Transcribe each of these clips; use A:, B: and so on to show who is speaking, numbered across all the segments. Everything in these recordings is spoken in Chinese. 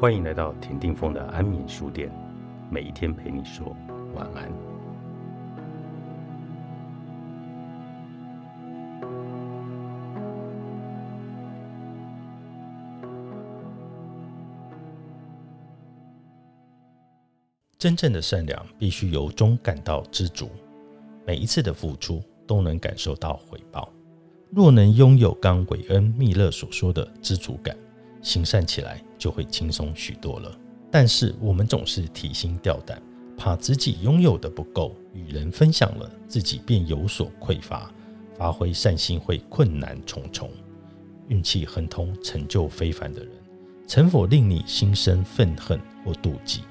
A: 欢迎来到田定峰的安眠书店，每一天陪你说晚安。真正的善良必须由衷感到知足，每一次的付出都能感受到回报。若能拥有刚韦恩·密勒所说的知足感，行善起来就会轻松许多了。但是我们总是提心吊胆，怕自己拥有的不够，与人分享了，自己便有所匮乏，发挥善心会困难重重。运气亨通、成就非凡的人，曾否令你心生愤恨或妒忌？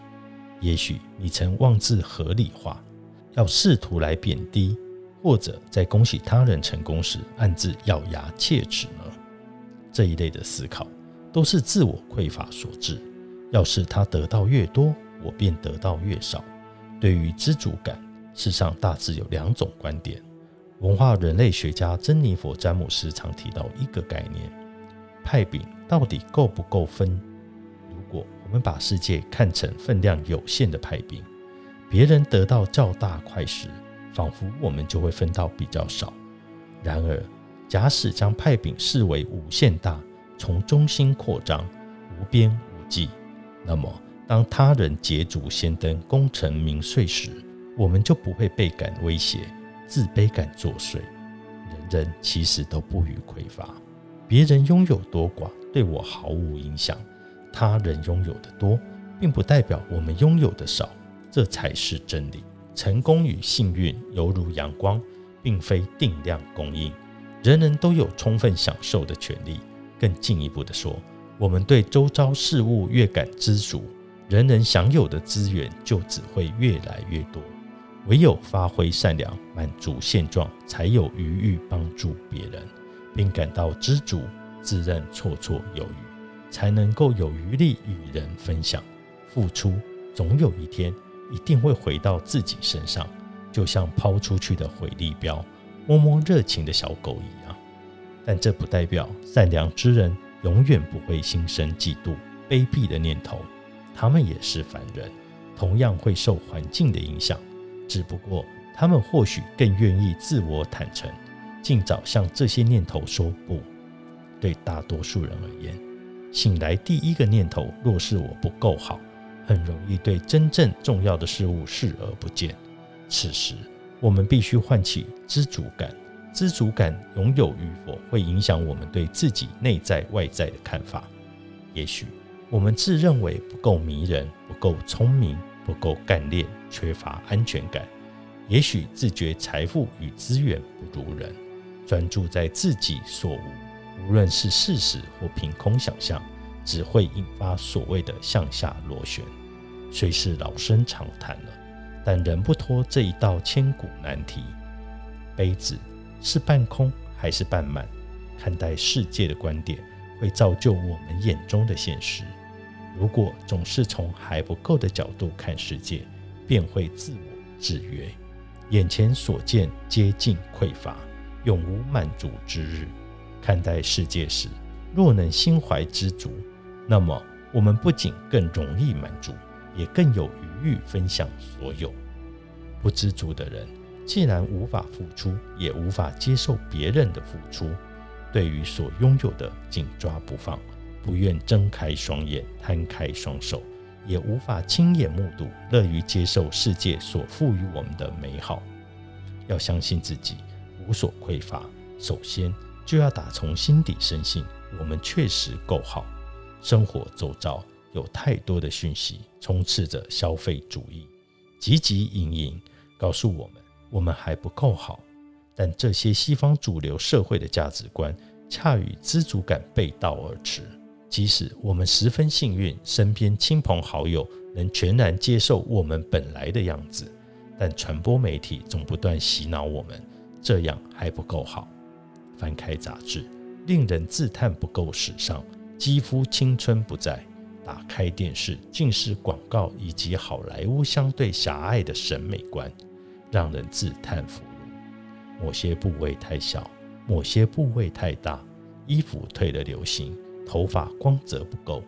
A: 也许你曾妄自合理化，要试图来贬低，或者在恭喜他人成功时暗自咬牙切齿呢？这一类的思考都是自我匮乏所致。要是他得到越多，我便得到越少。对于知足感，世上大致有两种观点。文化人类学家珍妮佛·詹姆斯常提到一个概念：派饼到底够不够分？如果我们把世界看成分量有限的派饼，别人得到较大块时，仿佛我们就会分到比较少。然而，假使将派饼视为无限大，从中心扩张，无边无际，那么当他人捷足先登、功成名遂时，我们就不会倍感威胁、自卑感作祟。人人其实都不予匮乏，别人拥有多寡对我毫无影响。他人拥有的多，并不代表我们拥有的少，这才是真理。成功与幸运犹如阳光，并非定量供应，人人都有充分享受的权利。更进一步的说，我们对周遭事物越感知足，人人享有的资源就只会越来越多。唯有发挥善良，满足现状，才有余裕帮助别人，并感到知足，自认绰绰有余。才能够有余力与人分享，付出总有一天一定会回到自己身上，就像抛出去的回力镖，摸摸热情的小狗一样。但这不代表善良之人永远不会心生嫉妒、卑鄙的念头，他们也是凡人，同样会受环境的影响，只不过他们或许更愿意自我坦诚，尽早向这些念头说不。对大多数人而言。醒来第一个念头，若是我不够好，很容易对真正重要的事物视而不见。此时，我们必须唤起知足感。知足感拥有与否，会影响我们对自己内在外在的看法。也许我们自认为不够迷人，不够聪明，不够干练，缺乏安全感。也许自觉财富与资源不如人，专注在自己所无。无论是事实或凭空想象，只会引发所谓的向下螺旋，虽是老生常谈了，但仍不脱这一道千古难题：杯子是半空还是半满？看待世界的观点会造就我们眼中的现实。如果总是从还不够的角度看世界，便会自我制约，眼前所见接近匮乏，永无满足之日。看待世界时，若能心怀知足，那么我们不仅更容易满足，也更有余裕分享所有。不知足的人，既然无法付出，也无法接受别人的付出，对于所拥有的紧抓不放，不愿睁开双眼、摊开双手，也无法亲眼目睹、乐于接受世界所赋予我们的美好。要相信自己无所匮乏，首先。就要打从心底深信，我们确实够好。生活周遭有太多的讯息充斥着消费主义，汲汲营营告诉我们我们还不够好。但这些西方主流社会的价值观恰与知足感背道而驰。即使我们十分幸运，身边亲朋好友能全然接受我们本来的样子，但传播媒体总不断洗脑我们，这样还不够好。翻开杂志，令人自叹不够时尚，肌肤青春不在；打开电视，尽是广告以及好莱坞相对狭隘的审美观，让人自叹弗如。某些部位太小，某些部位太大，衣服退了流行，头发光泽不够。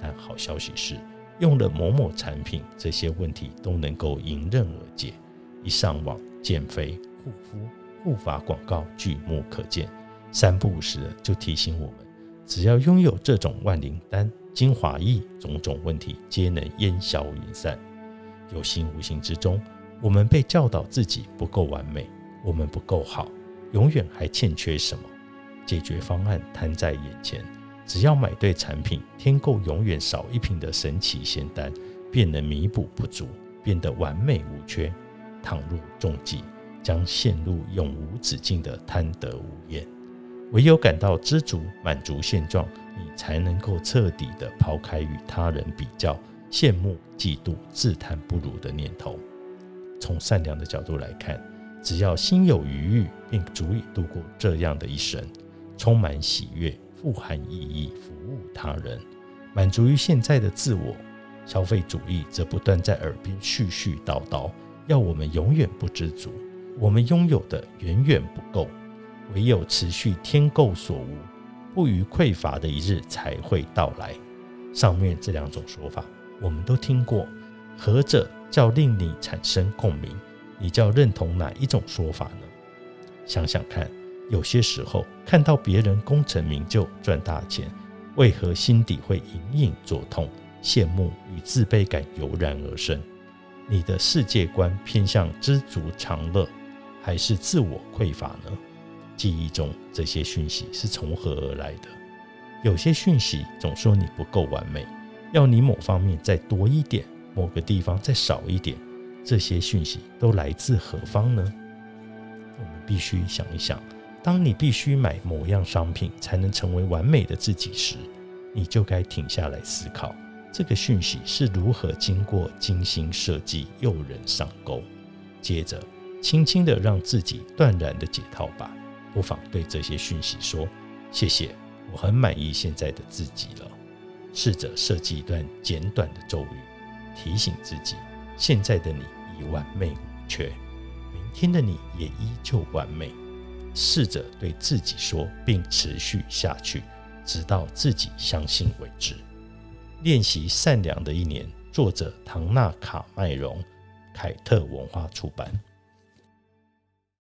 A: 但好消息是，用了某某产品，这些问题都能够迎刃而解。一上网，减肥、护肤、护发广告举目可见，三不五时就提醒我们，只要拥有这种万灵丹、精华液，种种问题皆能烟消云散。有形无形之中，我们被教导自己不够完美，我们不够好，永远还欠缺什么？解决方案摊在眼前，只要买对产品，添购永远少一瓶的神奇仙丹，便能弥补不足，变得完美无缺。倘若中计，将陷入永无止境的贪得无厌。唯有感到知足、满足现状，你才能够彻底的抛开与他人比较、羡慕、嫉妒、自叹不如的念头。从善良的角度来看，只要心有余裕，便足以度过这样的一生。充满喜悦，富含意义，服务他人，满足于现在的自我。消费主义则不断在耳边絮絮叨叨，要我们永远不知足。我们拥有的远远不够，唯有持续添购所无，不虞匮乏的一日才会到来。上面这两种说法，我们都听过，何者较令你产生共鸣？你较认同哪一种说法呢？想想看。有些时候看到别人功成名就、赚大钱，为何心底会隐隐作痛？羡慕与自卑感油然而生。你的世界观偏向知足常乐，还是自我匮乏呢？记忆中这些讯息是从何而来的？有些讯息总说你不够完美，要你某方面再多一点，某个地方再少一点。这些讯息都来自何方呢？我们必须想一想。当你必须买某样商品才能成为完美的自己时，你就该停下来思考，这个讯息是如何经过精心设计诱人上钩。接着，轻轻地让自己断然的解套吧。不妨对这些讯息说：“谢谢，我很满意现在的自己了。”试着设计一段简短的咒语，提醒自己：现在的你已完美无缺，明天的你也依旧完美。试着对自己说，并持续下去，直到自己相信为止。练习善良的一年，作者唐纳卡麦隆，凯特文化出版。